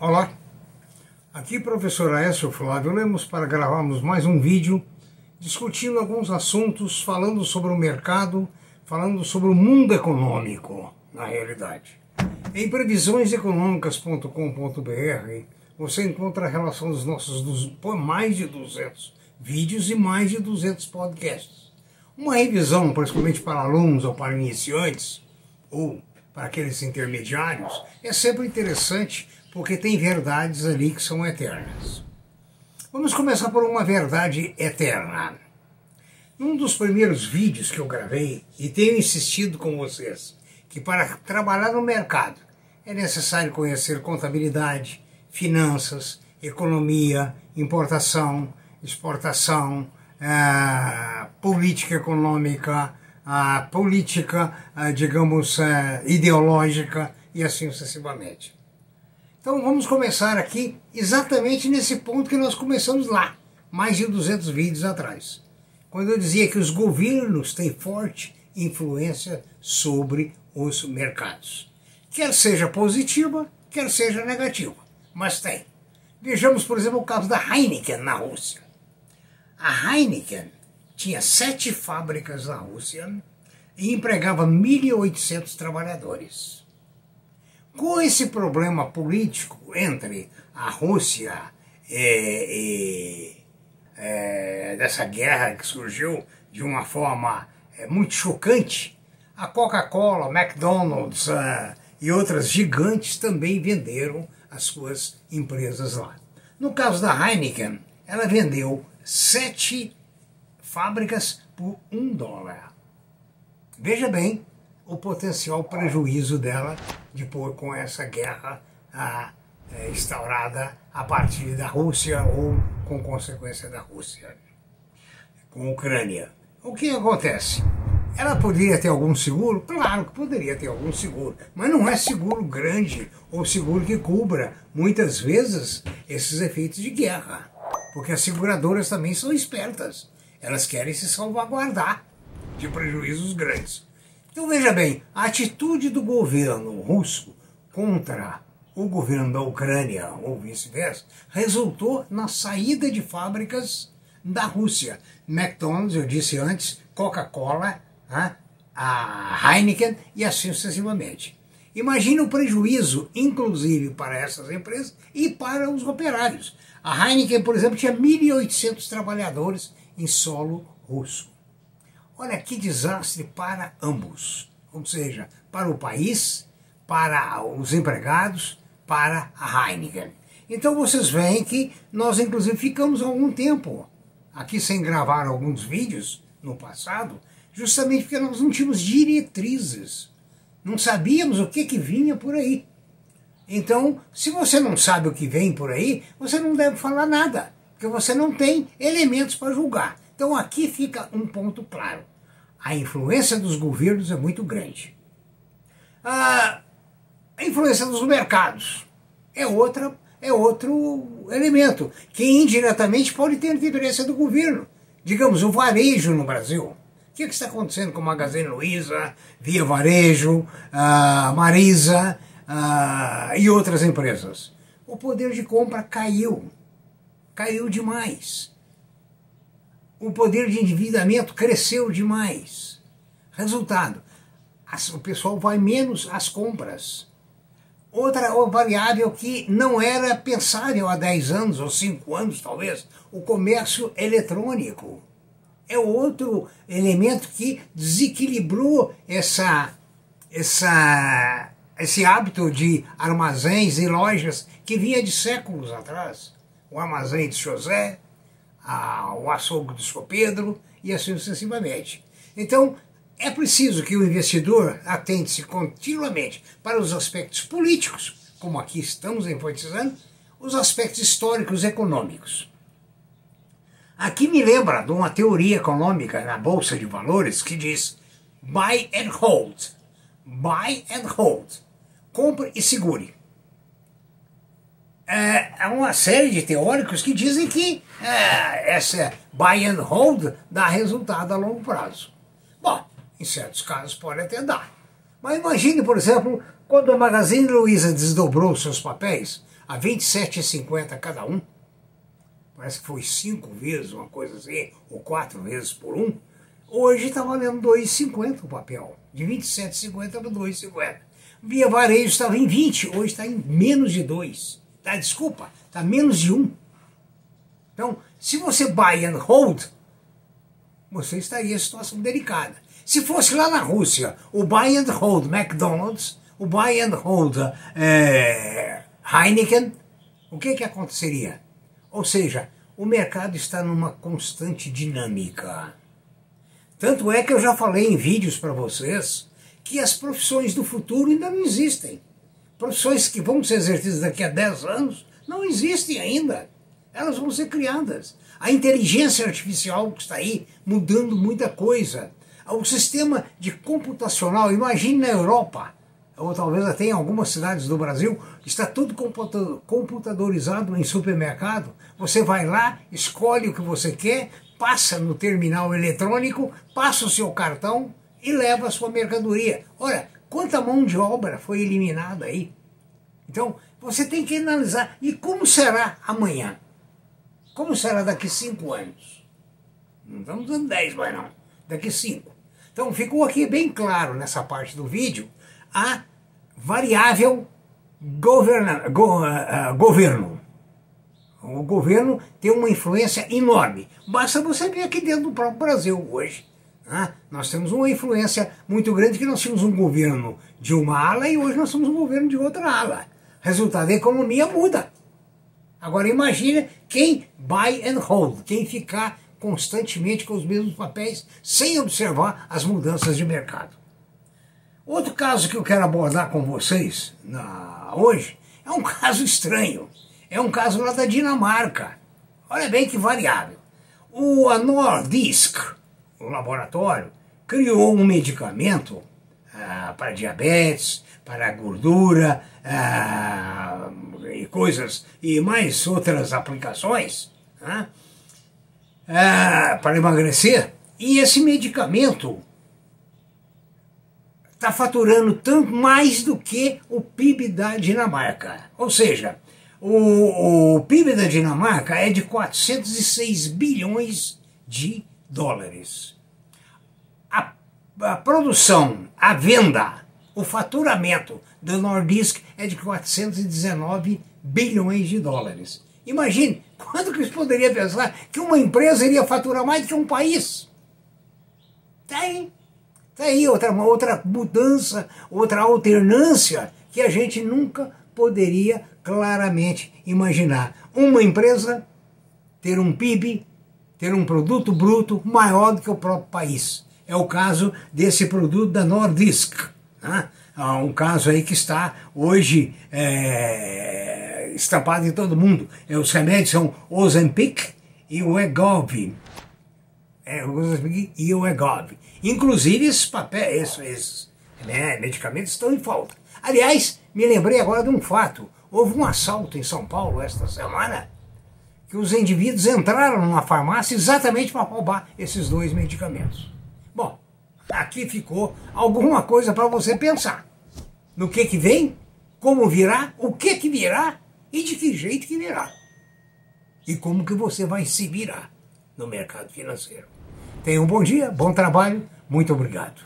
Olá, aqui professor Aécio Flávio Lemos para gravarmos mais um vídeo discutindo alguns assuntos, falando sobre o mercado, falando sobre o mundo econômico, na realidade. Em previsioneseconômicas.com.br você encontra a relação dos nossos dos, mais de 200 vídeos e mais de 200 podcasts. Uma revisão, principalmente para alunos ou para iniciantes, ou para aqueles intermediários, é sempre interessante porque tem verdades ali que são eternas. Vamos começar por uma verdade eterna. Num dos primeiros vídeos que eu gravei, e tenho insistido com vocês, que para trabalhar no mercado é necessário conhecer contabilidade, finanças, economia, importação, exportação, eh, política econômica, política, digamos, eh, ideológica e assim sucessivamente. Então vamos começar aqui exatamente nesse ponto que nós começamos lá, mais de 200 vídeos atrás, quando eu dizia que os governos têm forte influência sobre os mercados, quer seja positiva, quer seja negativa, mas tem. Vejamos, por exemplo, o caso da Heineken na Rússia. A Heineken tinha sete fábricas na Rússia e empregava 1.800 trabalhadores. Com esse problema político entre a Rússia e, e é, dessa guerra que surgiu de uma forma é, muito chocante, a Coca-Cola, McDonald's uh, e outras gigantes também venderam as suas empresas lá. No caso da Heineken, ela vendeu sete fábricas por um dólar. Veja bem o potencial prejuízo dela depois com essa guerra a, é, instaurada a partir da Rússia ou com consequência da Rússia com a Ucrânia. O que acontece? Ela poderia ter algum seguro? Claro que poderia ter algum seguro, mas não é seguro grande ou seguro que cubra, muitas vezes, esses efeitos de guerra. Porque as seguradoras também são espertas. Elas querem se salvaguardar de prejuízos grandes. Então veja bem, a atitude do governo russo contra o governo da Ucrânia, ou vice-versa, resultou na saída de fábricas da Rússia. McDonald's, eu disse antes, Coca-Cola, a Heineken e assim sucessivamente. Imagine o prejuízo, inclusive para essas empresas e para os operários. A Heineken, por exemplo, tinha 1.800 trabalhadores em solo russo. Olha que desastre para ambos, ou seja, para o país, para os empregados, para a Heineken. Então vocês veem que nós inclusive ficamos algum tempo aqui sem gravar alguns vídeos no passado, justamente porque nós não tínhamos diretrizes, não sabíamos o que, que vinha por aí. Então, se você não sabe o que vem por aí, você não deve falar nada porque você não tem elementos para julgar. Então aqui fica um ponto claro. A influência dos governos é muito grande. A influência dos mercados é, outra, é outro elemento, que indiretamente pode ter interferência do governo. Digamos, o varejo no Brasil. O que, é que está acontecendo com a Magazine Luiza, Via Varejo, a Marisa e outras empresas? O poder de compra caiu caiu demais. O poder de endividamento cresceu demais. Resultado, o pessoal vai menos às compras. Outra variável que não era pensável há 10 anos ou 5 anos, talvez, o comércio eletrônico. É outro elemento que desequilibrou essa, essa, esse hábito de armazéns e lojas que vinha de séculos atrás o armazém de José, a, o açougue do São Pedro e assim sucessivamente. Então, é preciso que o investidor atente-se continuamente para os aspectos políticos, como aqui estamos enfatizando, os aspectos históricos e econômicos. Aqui me lembra de uma teoria econômica na Bolsa de Valores que diz buy and hold. Buy and hold. Compre e segure é, há uma série de teóricos que dizem que é, essa buy and hold dá resultado a longo prazo. Bom, em certos casos pode até dar. Mas imagine, por exemplo, quando a Magazine Luiza desdobrou seus papéis, a 27,50 cada um. Parece que foi cinco vezes, uma coisa assim, ou quatro vezes por um. Hoje está valendo 2,50 o papel. De 27,50 para 2,50. Via varejo estava em 20, hoje está em menos de 2. Tá, desculpa, está menos de 1. Então, se você buy and hold, você estaria em situação delicada. Se fosse lá na Rússia, o buy and hold McDonald's, o buy and hold é, Heineken, o que, que aconteceria? Ou seja, o mercado está numa constante dinâmica. Tanto é que eu já falei em vídeos para vocês que as profissões do futuro ainda não existem. Profissões que vão ser exercidas daqui a 10 anos não existem ainda. Elas vão ser criadas. A inteligência artificial que está aí mudando muita coisa. O sistema de computacional, imagine na Europa, ou talvez até em algumas cidades do Brasil, está tudo computadorizado em supermercado. Você vai lá, escolhe o que você quer, passa no terminal eletrônico, passa o seu cartão e leva a sua mercadoria. Olha, quanta mão de obra foi eliminada aí. Então, você tem que analisar. E como será amanhã? Como será daqui cinco anos? Não estamos dando dez, mas não. Daqui cinco. Então, ficou aqui bem claro nessa parte do vídeo a variável governa, go, uh, governo. O governo tem uma influência enorme. Basta você ver aqui dentro do próprio Brasil hoje. Né? Nós temos uma influência muito grande que nós tínhamos um governo de uma ala e hoje nós somos um governo de outra ala. Resultado, a economia muda. Agora imagine quem buy and hold, quem ficar constantemente com os mesmos papéis sem observar as mudanças de mercado. Outro caso que eu quero abordar com vocês na, hoje é um caso estranho. É um caso lá da Dinamarca. Olha bem que variável. O Nordisk, o laboratório, criou um medicamento ah, para diabetes, para gordura ah, e coisas, e mais outras aplicações ah, para emagrecer. E esse medicamento está faturando tanto mais do que o PIB da Dinamarca. Ou seja, o, o PIB da Dinamarca é de 406 bilhões de dólares. A, a produção, a venda, o faturamento da Nordisk é de 419 bilhões de dólares. Imagine, quando que você poderia pensar que uma empresa iria faturar mais que um país? Tem. Está aí outra, outra mudança, outra alternância que a gente nunca poderia claramente imaginar. Uma empresa ter um PIB, ter um produto bruto maior do que o próprio país. É o caso desse produto da Nordisk. Né? um caso aí que está hoje é, estampado em todo mundo. É, os remédios são Ozempic e o Egov. É, Ozempic e o Egov. Inclusive, esses papéis, esses, esses né, medicamentos estão em falta. Aliás, me lembrei agora de um fato. Houve um assalto em São Paulo esta semana que os indivíduos entraram numa farmácia exatamente para roubar esses dois medicamentos. Bom, aqui ficou alguma coisa para você pensar. No que que vem, como virá, o que que virá e de que jeito que virá. E como que você vai se virar no mercado financeiro. Tenha um bom dia, bom trabalho, muito obrigado.